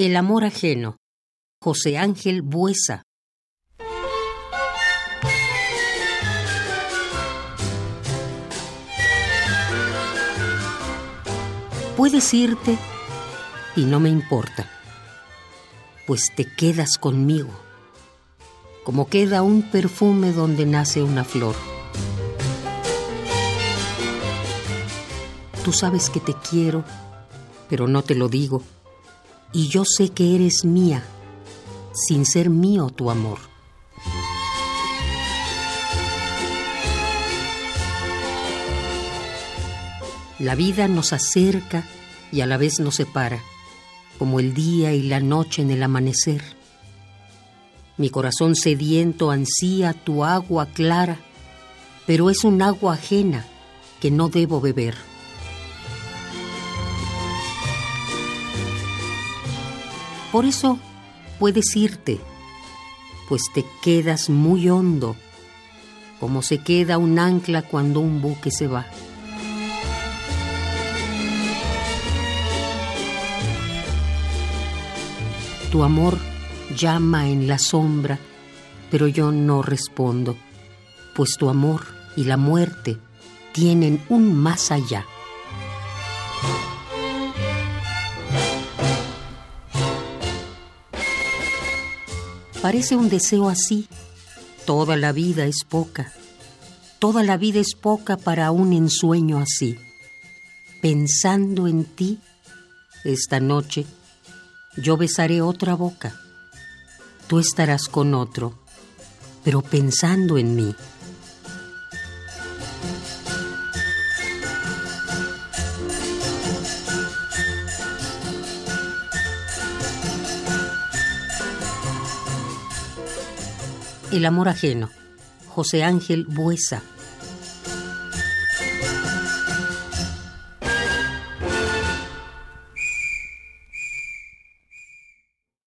El amor ajeno. José Ángel Buesa. Puedes irte y no me importa, pues te quedas conmigo, como queda un perfume donde nace una flor. Tú sabes que te quiero, pero no te lo digo, y yo sé que eres mía, sin ser mío tu amor. La vida nos acerca y a la vez nos separa, como el día y la noche en el amanecer. Mi corazón sediento ansía tu agua clara, pero es un agua ajena que no debo beber. Por eso puedes irte, pues te quedas muy hondo, como se queda un ancla cuando un buque se va. Tu amor llama en la sombra, pero yo no respondo, pues tu amor y la muerte tienen un más allá. Parece un deseo así. Toda la vida es poca. Toda la vida es poca para un ensueño así. Pensando en ti, esta noche yo besaré otra boca. Tú estarás con otro, pero pensando en mí. El amor ajeno. José Ángel Buesa.